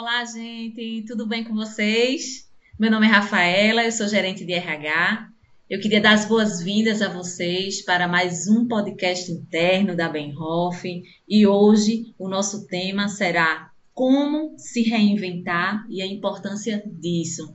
Olá, gente, tudo bem com vocês? Meu nome é Rafaela, eu sou gerente de RH. Eu queria dar as boas-vindas a vocês para mais um podcast interno da Benhoff e hoje o nosso tema será como se reinventar e a importância disso.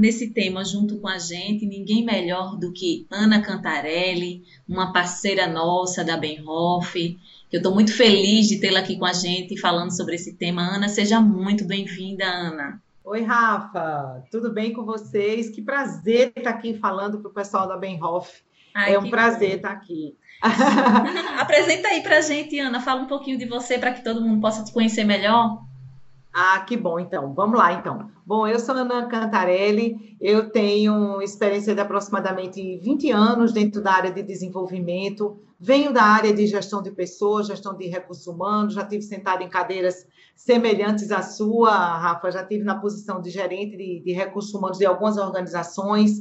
Nesse tema junto com a gente, ninguém melhor do que Ana Cantarelli, uma parceira nossa da Benhoff, eu estou muito feliz de tê-la aqui com a gente falando sobre esse tema. Ana, seja muito bem-vinda, Ana. Oi, Rafa, tudo bem com vocês? Que prazer estar aqui falando para o pessoal da Benhoff. Ai, é um prazer bom. estar aqui. Apresenta aí para a gente, Ana, fala um pouquinho de você para que todo mundo possa te conhecer melhor. Ah, que bom, então. Vamos lá, então. Bom, eu sou Ana Cantarelli, eu tenho experiência de aproximadamente 20 anos dentro da área de desenvolvimento, venho da área de gestão de pessoas, gestão de recursos humanos, já tive sentado em cadeiras semelhantes à sua, Rafa, já tive na posição de gerente de, de recursos humanos de algumas organizações,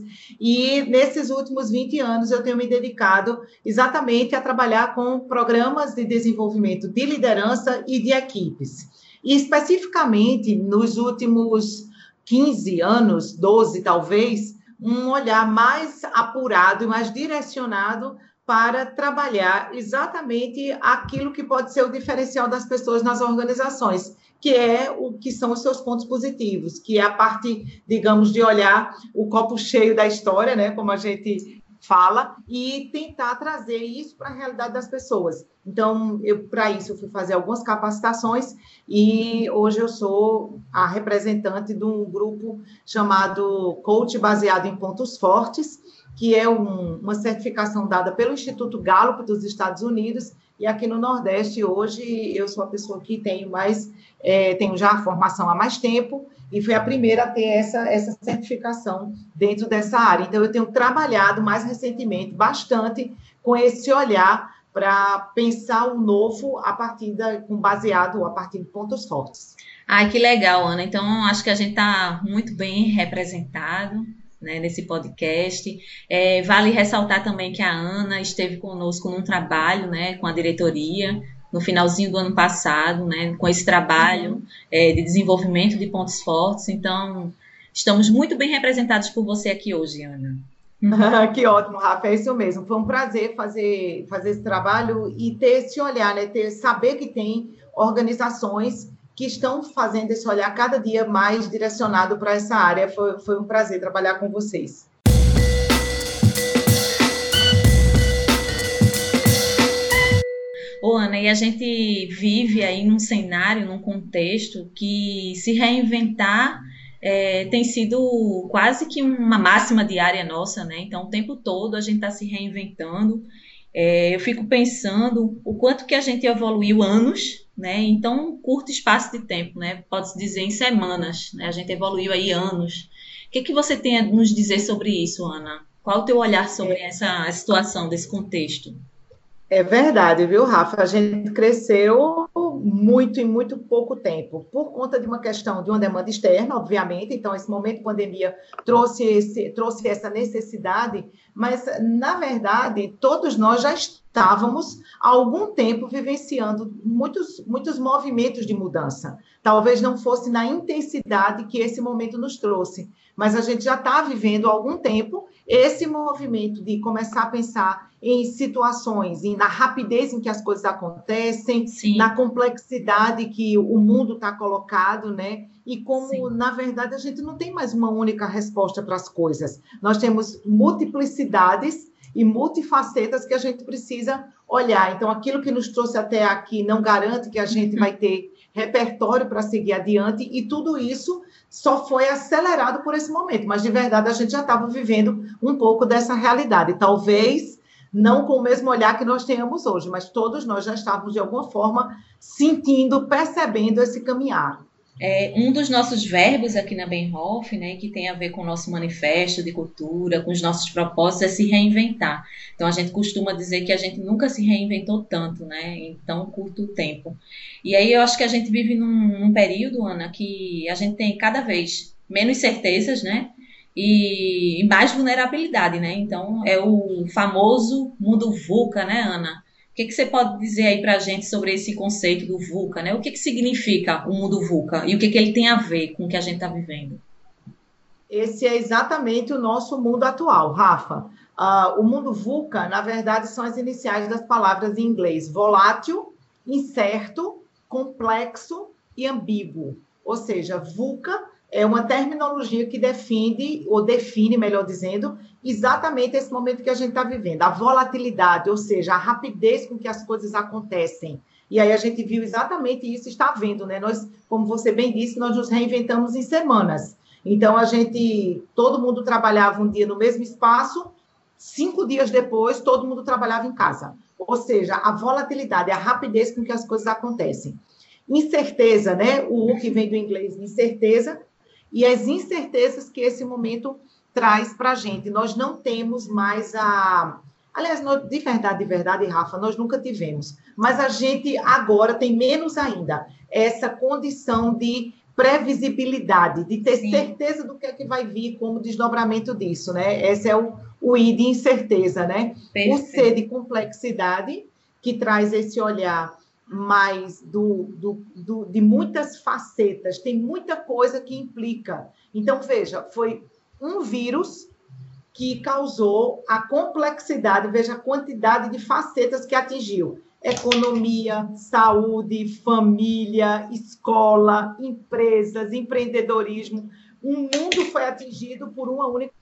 e nesses últimos 20 anos eu tenho me dedicado exatamente a trabalhar com programas de desenvolvimento de liderança e de equipes. E especificamente nos últimos 15 anos, 12 talvez, um olhar mais apurado e mais direcionado para trabalhar exatamente aquilo que pode ser o diferencial das pessoas nas organizações, que é o que são os seus pontos positivos, que é a parte, digamos, de olhar o copo cheio da história, né, como a gente fala e tentar trazer isso para a realidade das pessoas. Então, para isso eu fui fazer algumas capacitações e hoje eu sou a representante de um grupo chamado Coach baseado em pontos fortes, que é um, uma certificação dada pelo Instituto Gallup dos Estados Unidos e aqui no Nordeste hoje eu sou a pessoa que tenho mais é, tenho já a formação há mais tempo e fui a primeira a ter essa, essa certificação dentro dessa área. Então, eu tenho trabalhado mais recentemente bastante com esse olhar para pensar o novo a partir da, baseado a partir de pontos fortes. Ai, que legal, Ana. Então, acho que a gente está muito bem representado né, nesse podcast. É, vale ressaltar também que a Ana esteve conosco num trabalho né, com a diretoria no finalzinho do ano passado, né, com esse trabalho uhum. é, de desenvolvimento de pontos fortes. Então, estamos muito bem representados por você aqui hoje, Ana. que ótimo, Rafa, é isso mesmo. Foi um prazer fazer, fazer esse trabalho e ter esse olhar, né? Ter, saber que tem organizações que estão fazendo esse olhar cada dia mais direcionado para essa área. Foi, foi um prazer trabalhar com vocês. Ô, Ana, e a gente vive aí num cenário, num contexto que se reinventar é, tem sido quase que uma máxima diária nossa, né? Então, o tempo todo a gente está se reinventando. É, eu fico pensando o quanto que a gente evoluiu anos, né? Em tão curto espaço de tempo, né? Pode-se dizer em semanas, né? A gente evoluiu aí anos. O que, que você tem a nos dizer sobre isso, Ana? Qual o teu olhar sobre é. essa situação, desse contexto? É verdade, viu, Rafa? A gente cresceu muito em muito pouco tempo, por conta de uma questão de uma demanda externa, obviamente. Então, esse momento de pandemia trouxe, esse, trouxe essa necessidade, mas, na verdade, todos nós já estávamos há algum tempo vivenciando muitos, muitos movimentos de mudança. Talvez não fosse na intensidade que esse momento nos trouxe, mas a gente já está vivendo há algum tempo esse movimento de começar a pensar em situações e na rapidez em que as coisas acontecem, Sim. na complexidade que o mundo está colocado, né? E como, Sim. na verdade, a gente não tem mais uma única resposta para as coisas. Nós temos multiplicidades e multifacetas que a gente precisa olhar. Então, aquilo que nos trouxe até aqui não garante que a gente uhum. vai ter repertório para seguir adiante, e tudo isso só foi acelerado por esse momento, mas de verdade a gente já estava vivendo um pouco dessa realidade. Talvez não com o mesmo olhar que nós tenhamos hoje, mas todos nós já estávamos de alguma forma sentindo, percebendo esse caminhar. É, um dos nossos verbos aqui na Benhoff, né, que tem a ver com o nosso manifesto de cultura, com os nossos propósitos, é se reinventar. Então a gente costuma dizer que a gente nunca se reinventou tanto, né, em tão curto tempo. E aí eu acho que a gente vive num, num período, Ana, que a gente tem cada vez menos certezas, né, e, e mais vulnerabilidade, né? Então, é o famoso mundo VUCA, né, Ana? Que, que você pode dizer aí para a gente sobre esse conceito do VUCA, né? O que, que significa o mundo VUCA e o que, que ele tem a ver com o que a gente está vivendo? Esse é exatamente o nosso mundo atual, Rafa. Uh, o mundo VUCA, na verdade, são as iniciais das palavras em inglês: volátil, incerto, complexo e ambíguo. Ou seja, VUCA é uma terminologia que define, ou define, melhor dizendo, exatamente esse momento que a gente está vivendo. A volatilidade, ou seja, a rapidez com que as coisas acontecem. E aí a gente viu exatamente isso, está vendo, né? Nós, como você bem disse, nós nos reinventamos em semanas. Então, a gente, todo mundo trabalhava um dia no mesmo espaço, cinco dias depois, todo mundo trabalhava em casa. Ou seja, a volatilidade, a rapidez com que as coisas acontecem. Incerteza, né? O U que vem do inglês, incerteza, e as incertezas que esse momento traz para a gente. Nós não temos mais a. Aliás, de verdade, de verdade, Rafa, nós nunca tivemos. Mas a gente agora tem menos ainda essa condição de previsibilidade, de ter Sim. certeza do que é que vai vir como desdobramento disso, né? Esse é o, o I de incerteza, né? Perfeito. O C de complexidade, que traz esse olhar mais do, do, do, de muitas facetas, tem muita coisa que implica. Então, veja, foi um vírus que causou a complexidade, veja a quantidade de facetas que atingiu economia, saúde, família, escola, empresas, empreendedorismo. O mundo foi atingido por uma única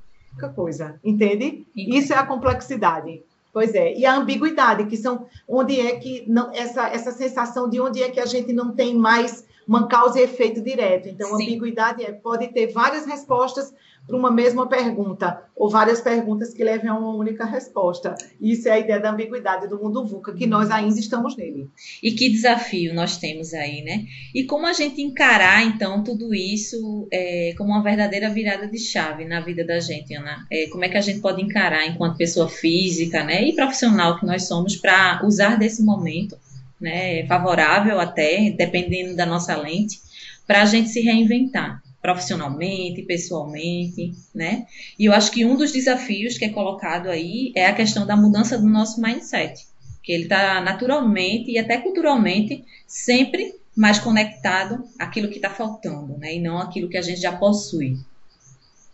coisa, entende? Isso é a complexidade. Pois é, e a ambiguidade, que são onde é que não, essa, essa sensação de onde é que a gente não tem mais uma causa e efeito direto. Então, Sim. ambiguidade é, pode ter várias respostas para uma mesma pergunta, ou várias perguntas que levem a uma única resposta. Isso é a ideia da ambiguidade do mundo VUCA, que nós ainda estamos nele. E que desafio nós temos aí, né? E como a gente encarar, então, tudo isso é, como uma verdadeira virada de chave na vida da gente, Ana? É, como é que a gente pode encarar, enquanto pessoa física né, e profissional que nós somos, para usar desse momento né, favorável até, dependendo da nossa lente, para a gente se reinventar profissionalmente, pessoalmente, né? E eu acho que um dos desafios que é colocado aí é a questão da mudança do nosso mindset, que ele está naturalmente e até culturalmente sempre mais conectado àquilo que está faltando, né? E não aquilo que a gente já possui.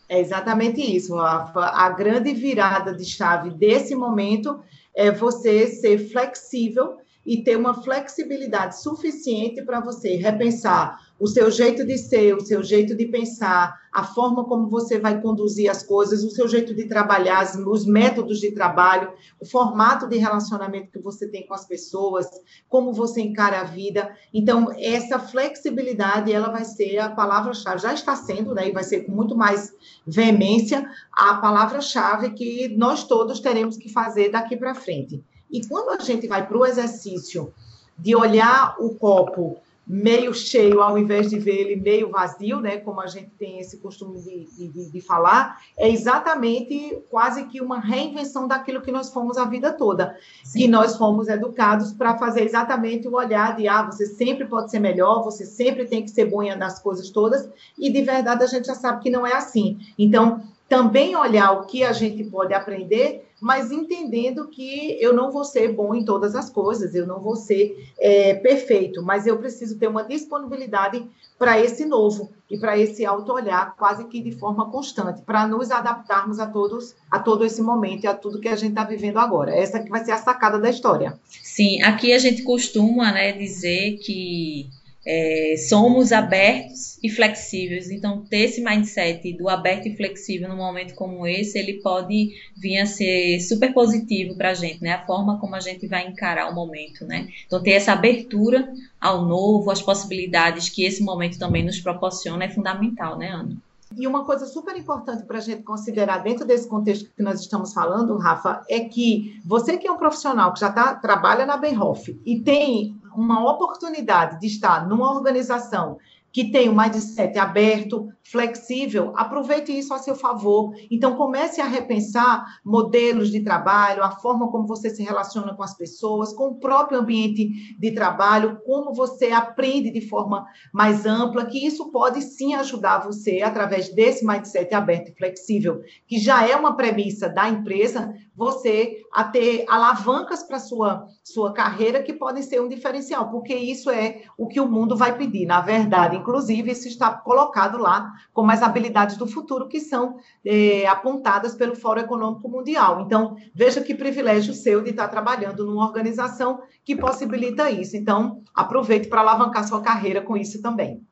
É exatamente isso, Rafa. A grande virada de chave desse momento é você ser flexível e ter uma flexibilidade suficiente para você repensar o seu jeito de ser, o seu jeito de pensar, a forma como você vai conduzir as coisas, o seu jeito de trabalhar, os métodos de trabalho, o formato de relacionamento que você tem com as pessoas, como você encara a vida. Então, essa flexibilidade, ela vai ser a palavra-chave, já está sendo, né, e vai ser com muito mais veemência, a palavra-chave que nós todos teremos que fazer daqui para frente. E quando a gente vai para o exercício de olhar o copo meio cheio, ao invés de ver ele meio vazio, né, como a gente tem esse costume de, de, de, falar, é exatamente quase que uma reinvenção daquilo que nós fomos a vida toda. Sim. Que nós fomos educados para fazer exatamente o olhar de, ah, você sempre pode ser melhor, você sempre tem que ser bom nas coisas todas, e de verdade a gente já sabe que não é assim. Então, também olhar o que a gente pode aprender mas entendendo que eu não vou ser bom em todas as coisas, eu não vou ser é, perfeito, mas eu preciso ter uma disponibilidade para esse novo e para esse auto-olhar quase que de forma constante, para nos adaptarmos a todos, a todo esse momento e a tudo que a gente está vivendo agora. Essa que vai ser a sacada da história. Sim, aqui a gente costuma né, dizer que é, somos abertos e flexíveis. Então, ter esse mindset do aberto e flexível num momento como esse, ele pode vir a ser super positivo para a gente, né? A forma como a gente vai encarar o momento, né? Então, ter essa abertura ao novo, as possibilidades que esse momento também nos proporciona é fundamental, né, Ana? E uma coisa super importante para a gente considerar dentro desse contexto que nós estamos falando, Rafa, é que você que é um profissional que já tá, trabalha na Benhoff e tem uma oportunidade de estar numa organização que tem o mindset aberto, flexível, aproveite isso a seu favor. Então, comece a repensar modelos de trabalho, a forma como você se relaciona com as pessoas, com o próprio ambiente de trabalho, como você aprende de forma mais ampla, que isso pode sim ajudar você, através desse mindset aberto e flexível, que já é uma premissa da empresa, você a ter alavancas para sua sua carreira que podem ser um diferencial, porque isso é o que o mundo vai pedir, na verdade. Inclusive, isso está colocado lá como as habilidades do futuro que são é, apontadas pelo Fórum Econômico Mundial. Então, veja que privilégio seu de estar trabalhando numa organização que possibilita isso. Então, aproveite para alavancar sua carreira com isso também.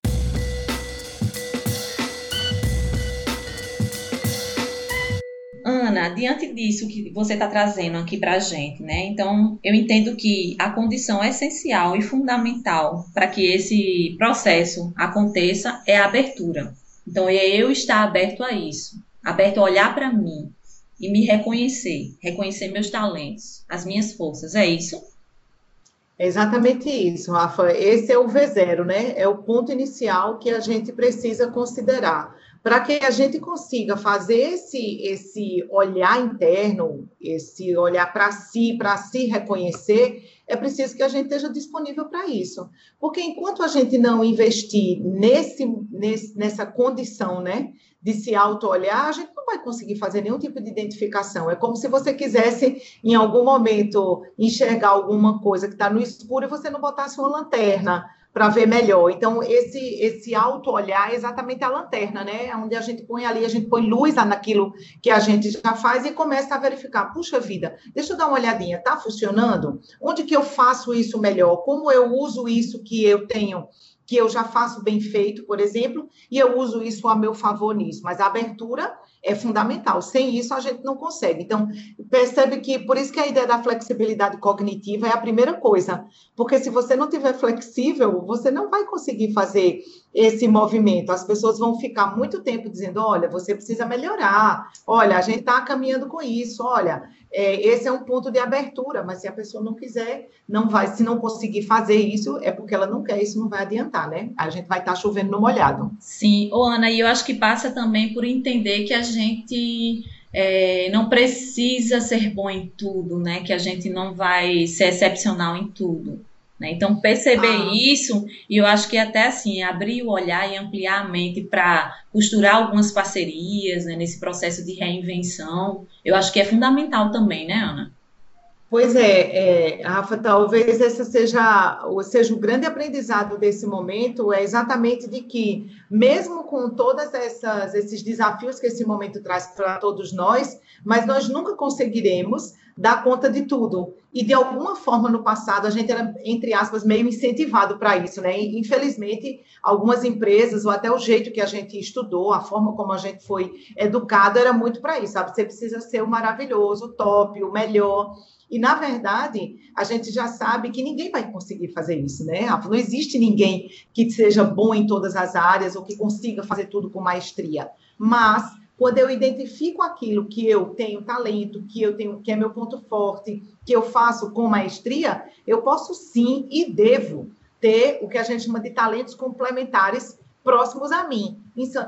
Ana, diante disso que você está trazendo aqui para a gente, né? Então, eu entendo que a condição essencial e fundamental para que esse processo aconteça é a abertura. Então, é eu estar aberto a isso, aberto a olhar para mim e me reconhecer, reconhecer meus talentos, as minhas forças. É isso? É exatamente isso, Rafa. Esse é o V0, né? É o ponto inicial que a gente precisa considerar para que a gente consiga fazer esse, esse olhar interno, esse olhar para si, para se reconhecer, é preciso que a gente esteja disponível para isso. Porque enquanto a gente não investir nesse, nesse, nessa condição né, de se auto-olhar, a gente não vai conseguir fazer nenhum tipo de identificação. É como se você quisesse, em algum momento, enxergar alguma coisa que está no escuro e você não botasse uma lanterna para ver melhor. Então, esse, esse auto-olhar é exatamente a lanterna, né? É onde a gente põe ali, a gente põe luz naquilo que a gente já faz e começa a verificar. Puxa vida, deixa eu dar uma olhadinha, tá funcionando? Onde que eu faço isso melhor? Como eu uso isso que eu tenho que eu já faço bem feito, por exemplo, e eu uso isso a meu favor nisso. Mas a abertura é fundamental. Sem isso, a gente não consegue. Então, percebe que, por isso que a ideia da flexibilidade cognitiva é a primeira coisa. Porque se você não tiver flexível, você não vai conseguir fazer esse movimento. As pessoas vão ficar muito tempo dizendo: olha, você precisa melhorar, olha, a gente está caminhando com isso, olha, é, esse é um ponto de abertura, mas se a pessoa não quiser, não vai, se não conseguir fazer isso, é porque ela não quer, isso não vai adiantar, né? A gente vai estar tá chovendo no molhado. Sim, ô Ana, e eu acho que passa também por entender que a gente é, não precisa ser bom em tudo, né? Que a gente não vai ser excepcional em tudo. Né? Então, perceber ah. isso, e eu acho que até assim, abrir o olhar e ampliar a mente para costurar algumas parcerias né, nesse processo de reinvenção, eu acho que é fundamental também, né, Ana? Pois é, é, Rafa, talvez esse seja, seja o grande aprendizado desse momento, é exatamente de que, mesmo com todos esses desafios que esse momento traz para todos nós, mas nós nunca conseguiremos dar conta de tudo. E, de alguma forma, no passado, a gente era, entre aspas, meio incentivado para isso, né? Infelizmente, algumas empresas, ou até o jeito que a gente estudou, a forma como a gente foi educado, era muito para isso, sabe? Você precisa ser o maravilhoso, o top, o melhor. E, na verdade, a gente já sabe que ninguém vai conseguir fazer isso, né? Não existe ninguém que seja bom em todas as áreas ou que consiga fazer tudo com maestria. Mas, quando eu identifico aquilo que eu tenho talento, que eu tenho, que é meu ponto forte, que eu faço com maestria, eu posso sim e devo ter o que a gente chama de talentos complementares próximos a mim.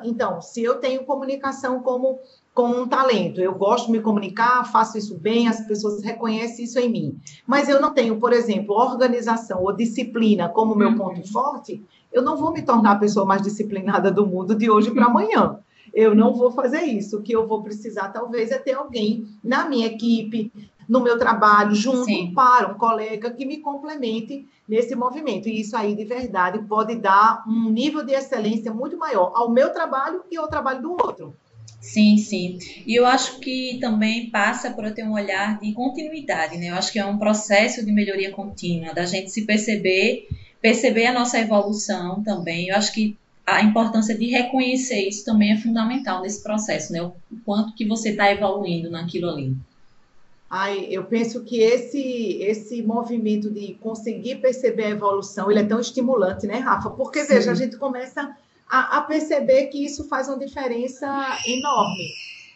Então, se eu tenho comunicação como como um talento. Eu gosto de me comunicar, faço isso bem, as pessoas reconhecem isso em mim. Mas eu não tenho, por exemplo, organização ou disciplina como meu uhum. ponto forte, eu não vou me tornar a pessoa mais disciplinada do mundo de hoje para amanhã. Eu não vou fazer isso. O que eu vou precisar, talvez, é ter alguém na minha equipe, no meu trabalho, junto Sim. para um colega que me complemente nesse movimento. E isso aí, de verdade, pode dar um nível de excelência muito maior ao meu trabalho e ao trabalho do outro. Sim, sim. E eu acho que também passa por eu ter um olhar de continuidade, né? Eu acho que é um processo de melhoria contínua, da gente se perceber, perceber a nossa evolução também. Eu acho que a importância de reconhecer isso também é fundamental nesse processo, né? O quanto que você está evoluindo naquilo ali. Ai, eu penso que esse esse movimento de conseguir perceber a evolução, ele é tão estimulante, né, Rafa? Porque, Sim. veja, a gente começa a, a perceber que isso faz uma diferença enorme.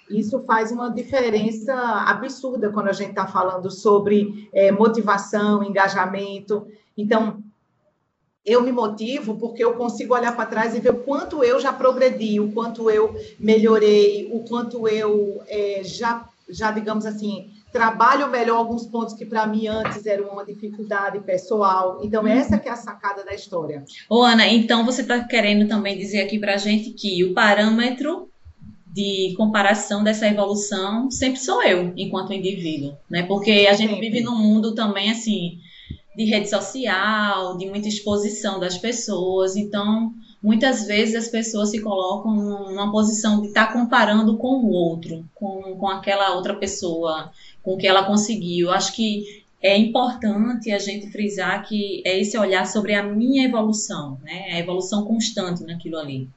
Isso faz uma diferença absurda quando a gente está falando sobre é, motivação, engajamento. Então, eu me motivo porque eu consigo olhar para trás e ver o quanto eu já progredi, o quanto eu melhorei, o quanto eu é, já, já, digamos assim, trabalho melhor alguns pontos que para mim antes eram uma dificuldade pessoal. Então, uhum. essa que é a sacada da história. Ô, Ana, então você está querendo também dizer aqui para a gente que o parâmetro de comparação dessa evolução sempre sou eu, enquanto indivíduo, né? Porque a gente sempre. vive num mundo também, assim, de rede social, de muita exposição das pessoas. Então, muitas vezes as pessoas se colocam numa posição de estar tá comparando com o outro, com, com aquela outra pessoa, com o que ela conseguiu. Acho que é importante a gente frisar que é esse olhar sobre a minha evolução, né? A evolução constante naquilo ali.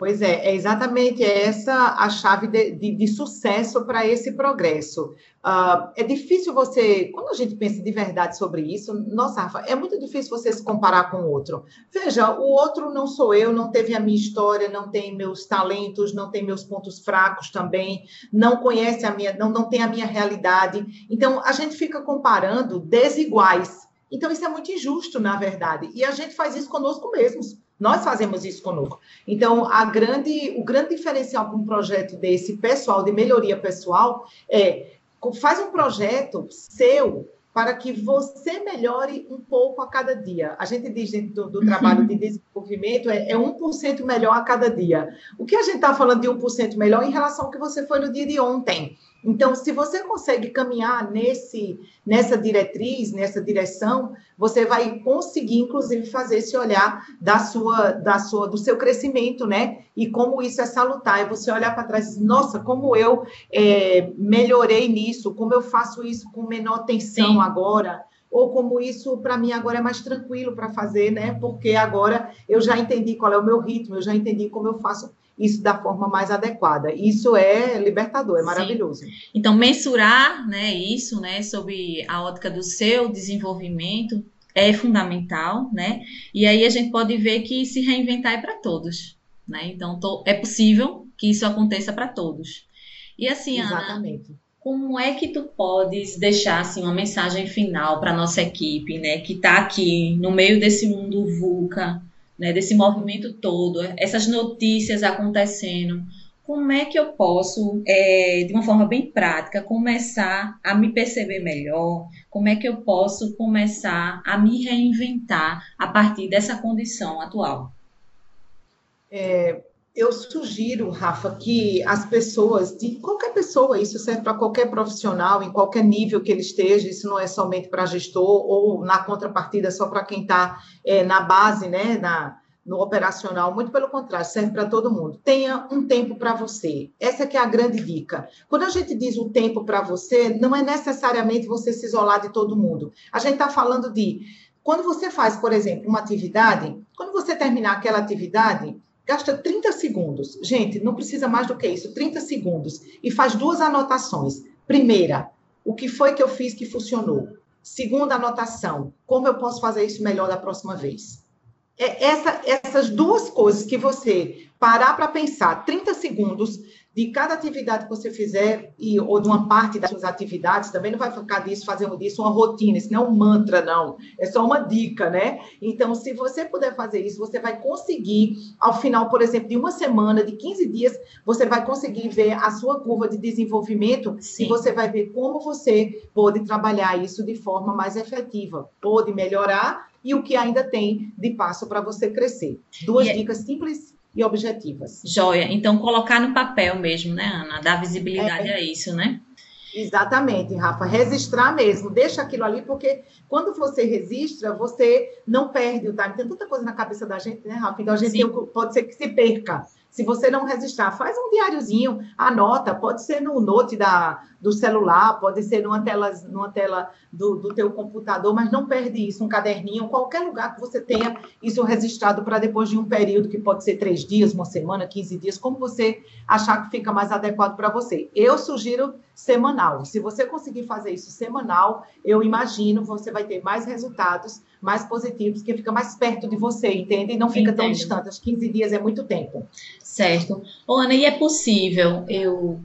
Pois é, é exatamente essa a chave de, de, de sucesso para esse progresso. Uh, é difícil você, quando a gente pensa de verdade sobre isso, nossa, Rafa, é muito difícil você se comparar com o outro. Veja, o outro não sou eu, não teve a minha história, não tem meus talentos, não tem meus pontos fracos também, não conhece a minha, não, não tem a minha realidade. Então, a gente fica comparando desiguais. Então, isso é muito injusto, na verdade. E a gente faz isso conosco mesmos. Nós fazemos isso conosco. Então, a grande, o grande diferencial para um projeto desse pessoal, de melhoria pessoal, é faz um projeto seu para que você melhore um pouco a cada dia. A gente diz dentro do, do trabalho de desenvolvimento é, é 1% melhor a cada dia. O que a gente está falando de 1% melhor em relação ao que você foi no dia de ontem? Então, se você consegue caminhar nesse, nessa diretriz, nessa direção, você vai conseguir, inclusive, fazer esse olhar da sua, da sua, do seu crescimento, né? E como isso é salutar. E você olhar para trás e dizer, nossa, como eu é, melhorei nisso, como eu faço isso com menor tensão Sim. agora ou como isso para mim agora é mais tranquilo para fazer, né? Porque agora eu já entendi qual é o meu ritmo, eu já entendi como eu faço isso da forma mais adequada. Isso é libertador, é maravilhoso. Sim. Então, mensurar né, isso, né, sob a ótica do seu desenvolvimento é fundamental, né? E aí a gente pode ver que se reinventar é para todos, né? Então, tô, é possível que isso aconteça para todos. E assim, Exatamente. Ana, como é que tu podes deixar assim uma mensagem final para nossa equipe, né, que está aqui no meio desse mundo VUCA, né, desse movimento todo, essas notícias acontecendo, como é que eu posso, é, de uma forma bem prática, começar a me perceber melhor? Como é que eu posso começar a me reinventar a partir dessa condição atual? É, eu sugiro, Rafa, que as pessoas, de qualquer pessoa, isso serve para qualquer profissional, em qualquer nível que ele esteja, isso não é somente para gestor ou na contrapartida só para quem está é, na base, né, na, no operacional, muito pelo contrário, serve para todo mundo. Tenha um tempo para você. Essa que é a grande dica. Quando a gente diz o tempo para você, não é necessariamente você se isolar de todo mundo. A gente está falando de quando você faz, por exemplo, uma atividade, quando você terminar aquela atividade, Gasta 30 segundos. Gente, não precisa mais do que isso, 30 segundos. E faz duas anotações. Primeira, o que foi que eu fiz que funcionou? Segunda anotação, como eu posso fazer isso melhor da próxima vez? É essa, essas duas coisas que você parar para pensar 30 segundos de cada atividade que você fizer, e, ou de uma parte das suas atividades, também não vai ficar disso, fazendo disso uma rotina, isso não é um mantra, não. É só uma dica, né? Então, se você puder fazer isso, você vai conseguir, ao final, por exemplo, de uma semana, de 15 dias, você vai conseguir ver a sua curva de desenvolvimento Sim. e você vai ver como você pode trabalhar isso de forma mais efetiva, pode melhorar e o que ainda tem de passo para você crescer. Duas e é dicas simples e objetivas. Joia. Então, colocar no papel mesmo, né, Ana? Dar visibilidade é, a isso, né? Exatamente, Rafa. Registrar mesmo. Deixa aquilo ali, porque quando você registra, você não perde o time. Tem tanta coisa na cabeça da gente, né, Rafa? Então, a gente tem, pode ser que se perca. Se você não registrar, faz um diáriozinho, anota, pode ser no note da, do celular, pode ser numa tela, numa tela do, do teu computador, mas não perde isso, um caderninho, qualquer lugar que você tenha isso registrado para depois de um período que pode ser três dias, uma semana, 15 dias, como você achar que fica mais adequado para você. Eu sugiro semanal. Se você conseguir fazer isso semanal, eu imagino você vai ter mais resultados mais positivos, que fica mais perto de você, entende? E não fica Entendo. tão distante. Os 15 dias é muito tempo. Certo. Ô, Ana, e é possível eu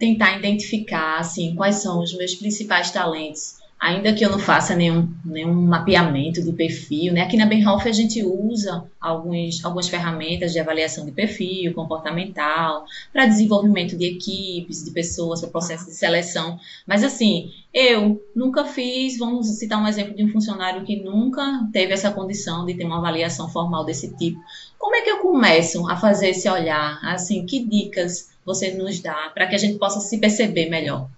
tentar identificar, assim, quais são os meus principais talentos ainda que eu não faça nenhum, nenhum mapeamento de perfil, né? Aqui na Benhoff a gente usa alguns, algumas ferramentas de avaliação de perfil comportamental, para desenvolvimento de equipes, de pessoas, para processo de seleção. Mas assim, eu nunca fiz, vamos citar um exemplo de um funcionário que nunca teve essa condição de ter uma avaliação formal desse tipo. Como é que eu começo a fazer esse olhar? Assim, que dicas você nos dá para que a gente possa se perceber melhor?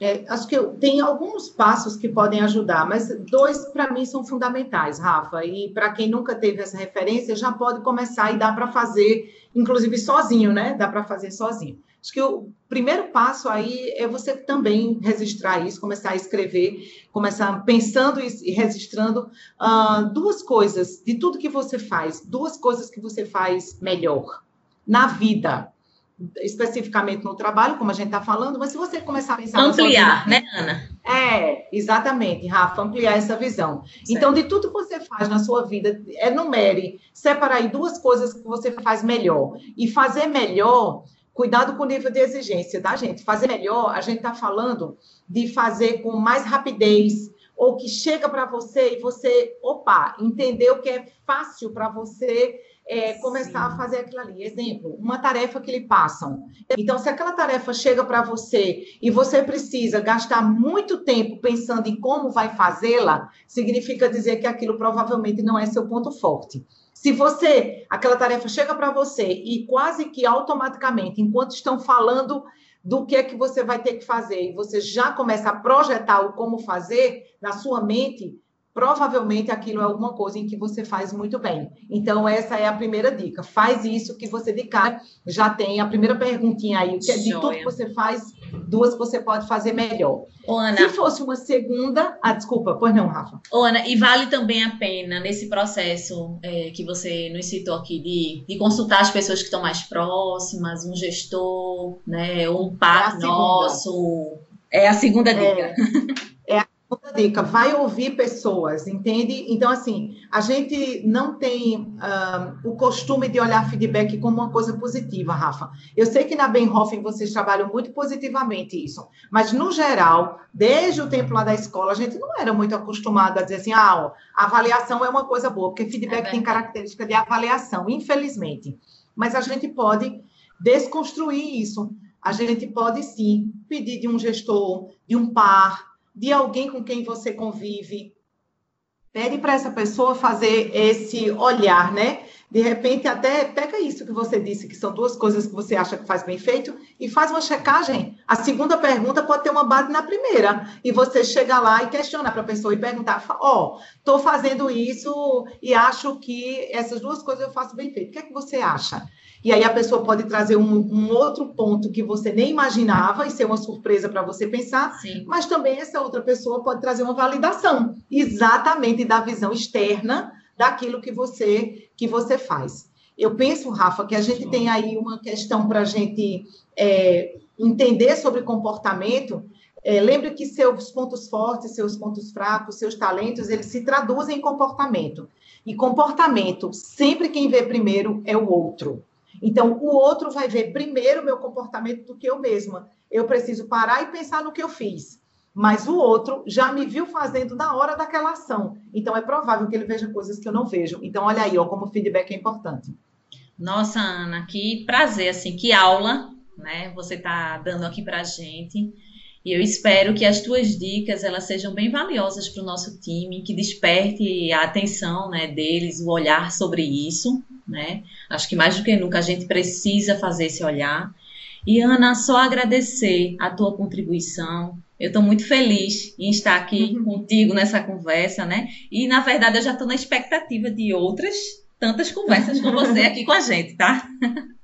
É, acho que tem alguns passos que podem ajudar, mas dois para mim são fundamentais, Rafa. E para quem nunca teve essa referência, já pode começar e dá para fazer, inclusive sozinho, né? Dá para fazer sozinho. Acho que o primeiro passo aí é você também registrar isso, começar a escrever, começar pensando e registrando uh, duas coisas de tudo que você faz, duas coisas que você faz melhor na vida especificamente no trabalho, como a gente está falando, mas se você começar a pensar... Ampliar, vida, né, Ana? É, exatamente, Rafa, ampliar essa visão. Certo. Então, de tudo que você faz na sua vida, enumere, separa aí duas coisas que você faz melhor. E fazer melhor, cuidado com o nível de exigência, tá, gente? Fazer melhor, a gente está falando de fazer com mais rapidez, ou que chega para você e você, opa, entendeu que é fácil para você é, começar Sim. a fazer aquilo ali. Exemplo, uma tarefa que lhe passam. Então, se aquela tarefa chega para você e você precisa gastar muito tempo pensando em como vai fazê-la, significa dizer que aquilo provavelmente não é seu ponto forte. Se você, aquela tarefa chega para você e quase que automaticamente, enquanto estão falando do que é que você vai ter que fazer e você já começa a projetar o como fazer na sua mente, provavelmente aquilo é alguma coisa em que você faz muito bem. Então, essa é a primeira dica. Faz isso que você de cara já tem a primeira perguntinha aí. Que é de tudo que você faz, duas que você pode fazer melhor. Ô, Ana, Se fosse uma segunda. Ah, desculpa, pois não, Rafa. Ô, Ana, e vale também a pena, nesse processo é, que você nos citou aqui, de, de consultar as pessoas que estão mais próximas, um gestor, né, um par é nosso. É a segunda dica. É. Outra dica, vai ouvir pessoas, entende? Então, assim, a gente não tem uh, o costume de olhar feedback como uma coisa positiva, Rafa. Eu sei que na Benhofen vocês trabalham muito positivamente isso, mas, no geral, desde o tempo lá da escola, a gente não era muito acostumado a dizer assim, ah, ó, avaliação é uma coisa boa, porque feedback é tem característica de avaliação, infelizmente. Mas a gente pode desconstruir isso. A gente pode, sim, pedir de um gestor, de um par, de alguém com quem você convive. Pede para essa pessoa fazer esse olhar, né? De repente, até pega isso que você disse, que são duas coisas que você acha que faz bem feito, e faz uma checagem. A segunda pergunta pode ter uma base na primeira. E você chega lá e questiona para a pessoa e perguntar: Ó, oh, estou fazendo isso e acho que essas duas coisas eu faço bem feito. O que é que você acha? E aí a pessoa pode trazer um, um outro ponto que você nem imaginava e ser uma surpresa para você pensar, Sim. mas também essa outra pessoa pode trazer uma validação exatamente da visão externa daquilo que você que você faz. Eu penso, Rafa, que a gente tem aí uma questão para a gente é, entender sobre comportamento. É, lembre que seus pontos fortes, seus pontos fracos, seus talentos, eles se traduzem em comportamento. E comportamento, sempre quem vê primeiro é o outro. Então, o outro vai ver primeiro o meu comportamento do que eu mesma. Eu preciso parar e pensar no que eu fiz. Mas o outro já me viu fazendo na hora daquela ação. Então, é provável que ele veja coisas que eu não vejo. Então, olha aí, ó, como o feedback é importante. Nossa, Ana, que prazer, assim, que aula, né? Você está dando aqui para a gente. E eu espero que as tuas dicas elas sejam bem valiosas para o nosso time, que desperte a atenção né, deles, o olhar sobre isso, né? Acho que mais do que nunca a gente precisa fazer esse olhar. E Ana, só agradecer a tua contribuição. Eu estou muito feliz em estar aqui uhum. contigo nessa conversa, né? E na verdade eu já estou na expectativa de outras tantas conversas com você aqui com a gente, tá?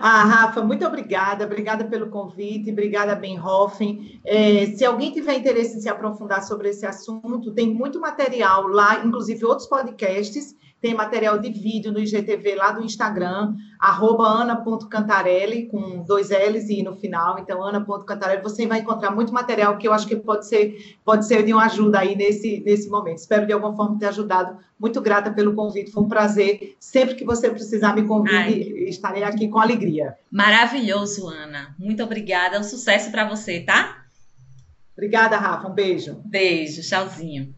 Ah, Rafa, muito obrigada, obrigada pelo convite, obrigada, Benhoffen. É, se alguém tiver interesse em se aprofundar sobre esse assunto, tem muito material lá, inclusive outros podcasts tem material de vídeo no IGTV lá do Instagram, arroba ana.cantarelli, com dois L's e no final, então ana.cantarelli, você vai encontrar muito material que eu acho que pode ser, pode ser de uma ajuda aí nesse, nesse momento. Espero de alguma forma ter ajudado. Muito grata pelo convite, foi um prazer. Sempre que você precisar me convide, estarei aqui com alegria. Maravilhoso, Ana. Muito obrigada. Um sucesso para você, tá? Obrigada, Rafa. Um beijo. Beijo, tchauzinho.